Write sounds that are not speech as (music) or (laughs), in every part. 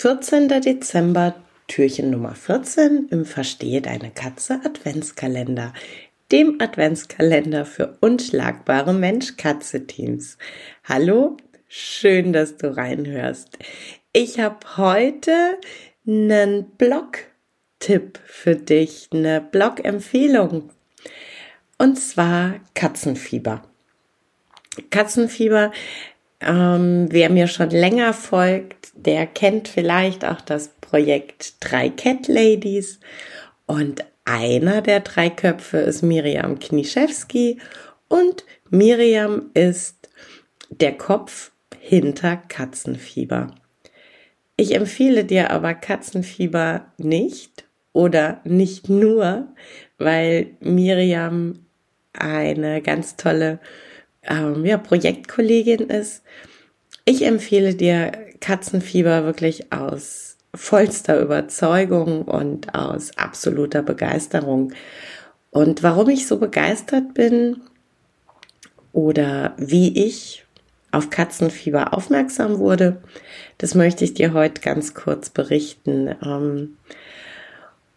14. Dezember, Türchen Nummer 14 im Verstehe deine Katze Adventskalender, dem Adventskalender für unschlagbare Mensch-Katze-Teams. Hallo, schön, dass du reinhörst. Ich habe heute einen Blog-Tipp für dich, eine Blog-Empfehlung. Und zwar Katzenfieber. Katzenfieber ähm, wer mir schon länger folgt, der kennt vielleicht auch das Projekt Drei Cat Ladies. Und einer der drei Köpfe ist Miriam Kniszewski und Miriam ist der Kopf hinter Katzenfieber. Ich empfehle dir aber Katzenfieber nicht oder nicht nur, weil Miriam eine ganz tolle ähm, ja, Projektkollegin ist. Ich empfehle dir Katzenfieber wirklich aus vollster Überzeugung und aus absoluter Begeisterung. Und warum ich so begeistert bin oder wie ich auf Katzenfieber aufmerksam wurde, das möchte ich dir heute ganz kurz berichten. Ähm,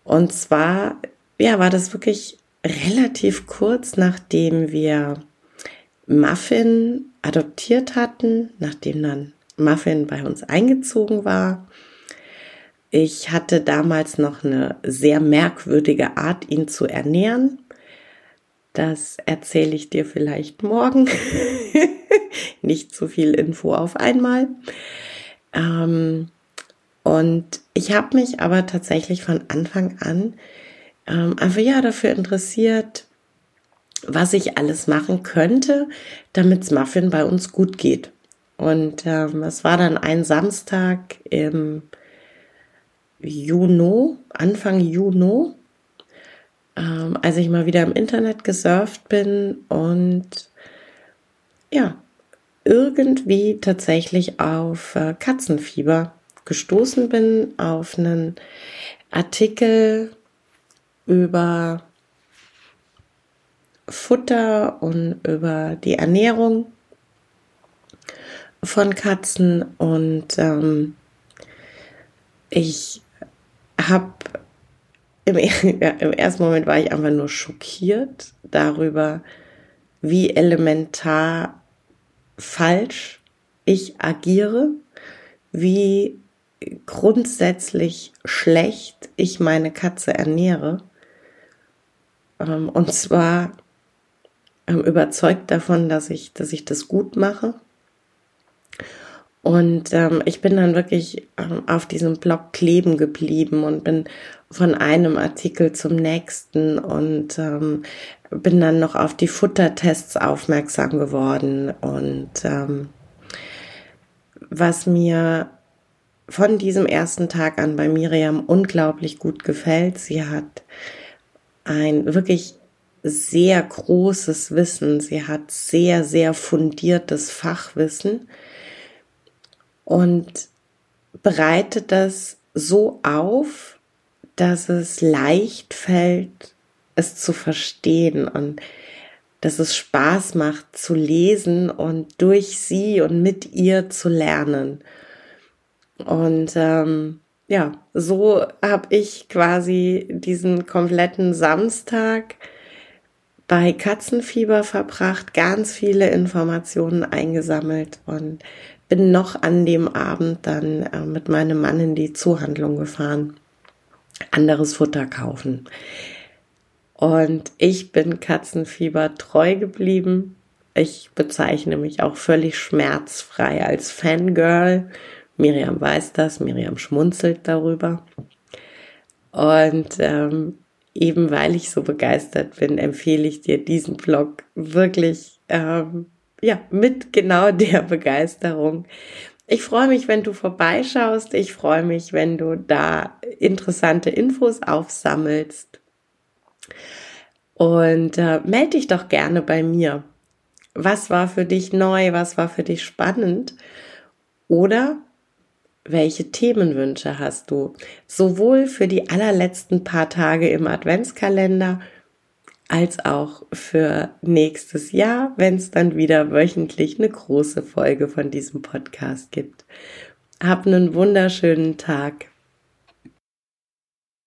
und zwar, ja, war das wirklich relativ kurz, nachdem wir Muffin adoptiert hatten, nachdem dann Muffin bei uns eingezogen war. Ich hatte damals noch eine sehr merkwürdige Art, ihn zu ernähren. Das erzähle ich dir vielleicht morgen. (laughs) Nicht zu viel Info auf einmal. Ähm, und ich habe mich aber tatsächlich von Anfang an ähm, einfach ja dafür interessiert, was ich alles machen könnte, damit Muffin bei uns gut geht. Und ähm, es war dann ein Samstag im Juni, Anfang Juni, ähm, als ich mal wieder im Internet gesurft bin und ja, irgendwie tatsächlich auf äh, Katzenfieber gestoßen bin, auf einen Artikel über Futter und über die Ernährung von Katzen und ähm, ich habe im, (laughs) im ersten Moment war ich einfach nur schockiert darüber, wie elementar falsch ich agiere, wie grundsätzlich schlecht ich meine Katze ernähre. Ähm, und zwar überzeugt davon, dass ich, dass ich das gut mache. Und ähm, ich bin dann wirklich ähm, auf diesem Blog kleben geblieben und bin von einem Artikel zum nächsten und ähm, bin dann noch auf die Futtertests aufmerksam geworden. Und ähm, was mir von diesem ersten Tag an bei Miriam unglaublich gut gefällt, sie hat ein wirklich sehr großes Wissen, sie hat sehr, sehr fundiertes Fachwissen und bereitet das so auf, dass es leicht fällt, es zu verstehen und dass es Spaß macht zu lesen und durch sie und mit ihr zu lernen. Und ähm, ja, so habe ich quasi diesen kompletten Samstag bei Katzenfieber verbracht, ganz viele Informationen eingesammelt und bin noch an dem Abend dann äh, mit meinem Mann in die Zuhandlung gefahren, anderes Futter kaufen. Und ich bin Katzenfieber treu geblieben. Ich bezeichne mich auch völlig schmerzfrei als Fangirl. Miriam weiß das, Miriam schmunzelt darüber. Und ähm, eben weil ich so begeistert bin, empfehle ich dir diesen Blog wirklich ähm, ja mit genau (laughs) der Begeisterung. Ich freue mich, wenn du vorbeischaust. Ich freue mich, wenn du da interessante Infos aufsammelst. Und äh, melde dich doch gerne bei mir. Was war für dich neu? Was war für dich spannend? Oder welche Themenwünsche hast du? Sowohl für die allerletzten paar Tage im Adventskalender als auch für nächstes Jahr, wenn es dann wieder wöchentlich eine große Folge von diesem Podcast gibt. Hab einen wunderschönen Tag.